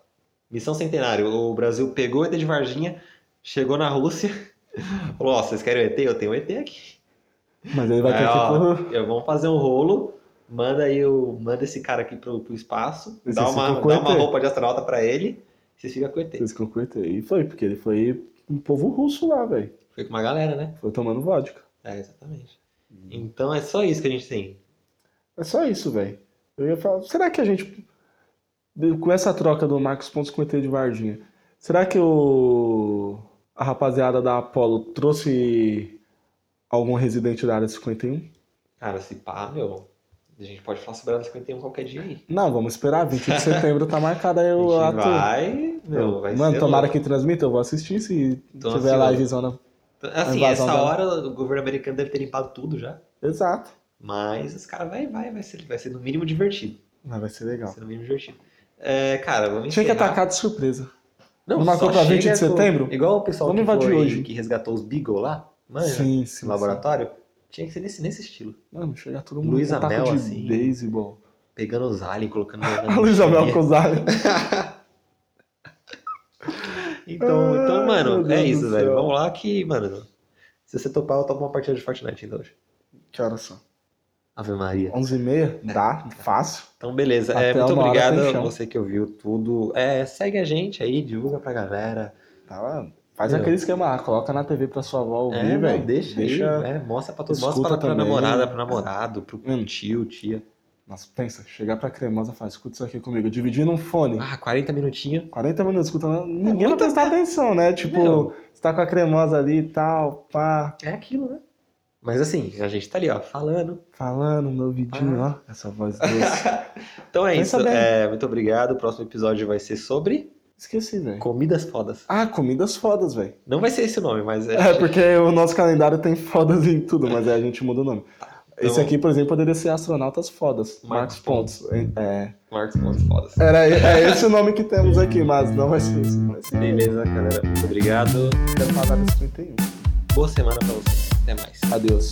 Missão Centenário. O Brasil pegou o ET de Varginha, chegou na Rússia, falou, ó, vocês querem o ET? Eu tenho o ET aqui. Mas ele vai ter que eu- vamos fazer um rolo, manda aí o, manda esse cara aqui pro, pro espaço, dá uma, dá uma roupa de astronauta pra ele, vocês ficam com o ET. Vocês ficam com o ET. E foi, porque ele foi um povo russo lá, velho. Foi com uma galera, né? Foi tomando vodka. É, exatamente. Então é só isso que a gente tem. É só isso, velho. Eu ia falar, será que a gente, com essa troca do Marcos Pontes com o ET de Varginha, será que o, a rapaziada da Apollo trouxe algum residente da área 51? Cara, se pá, meu, a gente pode falar sobre a 51 qualquer dia aí. Não, vamos esperar, 20 de setembro tá marcado aí o ato. vai, meu, vai Mano, tomara louco. que transmita, eu vou assistir se Tô tiver ansioso. livezona. Assim, essa hora o governo americano deve ter limpado tudo já. Exato. Mas os caras vai, vai, vai ser, vai ser no mínimo divertido. Mas vai ser Vai legal. ser no mínimo divertido. É, cara, vamos Tinha que atacar de surpresa. Não, Não marcou só pra 20 de chega com- setembro? Igual o pessoal Vamos que, foi, hoje. que resgatou os Beagle lá, manja, sim, sim. no laboratório. Tinha que ser nesse, nesse estilo. sim. Mano, chega todo mundo Luísa com um taco Mel, de assim. beisebol. Pegando os aliens, colocando A Luísa Mel lixeirinha. com os aliens. Então, então, Ai, mano, é isso, velho. Vamos lá que, mano, se você topar, eu topo uma partida de Fortnite ainda hoje. Que horas são? Ave Maria. 11h30? Dá, fácil. Então, beleza. É, muito obrigado a você que ouviu tudo. É, segue a gente aí, divulga pra galera. Tá. Faz Meu. aquele esquema lá, coloca na TV pra sua avó ouvir, É, velho. deixa, aí, é, mostra pra todo escuta mostra pra, pra namorada, pro namorado, pro Hum. tio, tia. Nossa, pensa, chegar pra cremosa e falar, escuta isso aqui comigo. Dividir num fone. Ah, 40 minutinhos. 40 minutos escutando. Ninguém vai prestar atenção, né? Tipo, Meu. você tá com a cremosa ali e tal, pá, É aquilo, né? Mas assim, a gente tá ali, ó, falando. falando no ouvidinho, ó. Essa voz doce. Então é Pensa isso. bem. É, muito obrigado. O próximo episódio vai ser sobre Esqueci, velho. comidas fodas. Ah, comidas fodas, velho. Não vai ser esse o nome, mas é. É, porque o nosso calendário tem fodas em tudo, mas aí a gente muda o nome. Esse Então- aqui, por exemplo, poderia ser Astronautas Fodas. Marcos Marcos Pontes. É, Marcos Pontos Fodas. era, é esse o nome que temos aqui, mas não vai ser esse. Ser Beleza, galera. Muito obrigado. Quero falar desse 31. Boa semana pra vocês. Até mais. Adeus.